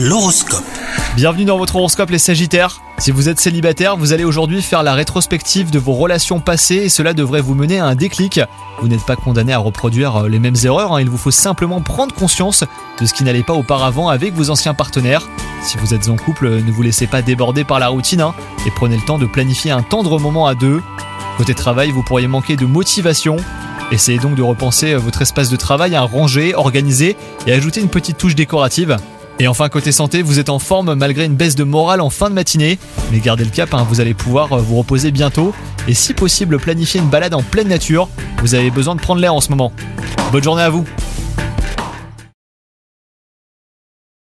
L'horoscope. Bienvenue dans votre horoscope les Sagittaires. Si vous êtes célibataire, vous allez aujourd'hui faire la rétrospective de vos relations passées et cela devrait vous mener à un déclic. Vous n'êtes pas condamné à reproduire euh, les mêmes erreurs, hein. il vous faut simplement prendre conscience de ce qui n'allait pas auparavant avec vos anciens partenaires. Si vous êtes en couple, ne vous laissez pas déborder par la routine hein, et prenez le temps de planifier un tendre moment à deux. Côté travail, vous pourriez manquer de motivation. Essayez donc de repenser euh, votre espace de travail à ranger, organiser et ajouter une petite touche décorative. Et enfin, côté santé, vous êtes en forme malgré une baisse de morale en fin de matinée. Mais gardez le cap, hein, vous allez pouvoir euh, vous reposer bientôt. Et si possible, planifier une balade en pleine nature. Vous avez besoin de prendre l'air en ce moment. Bonne journée à vous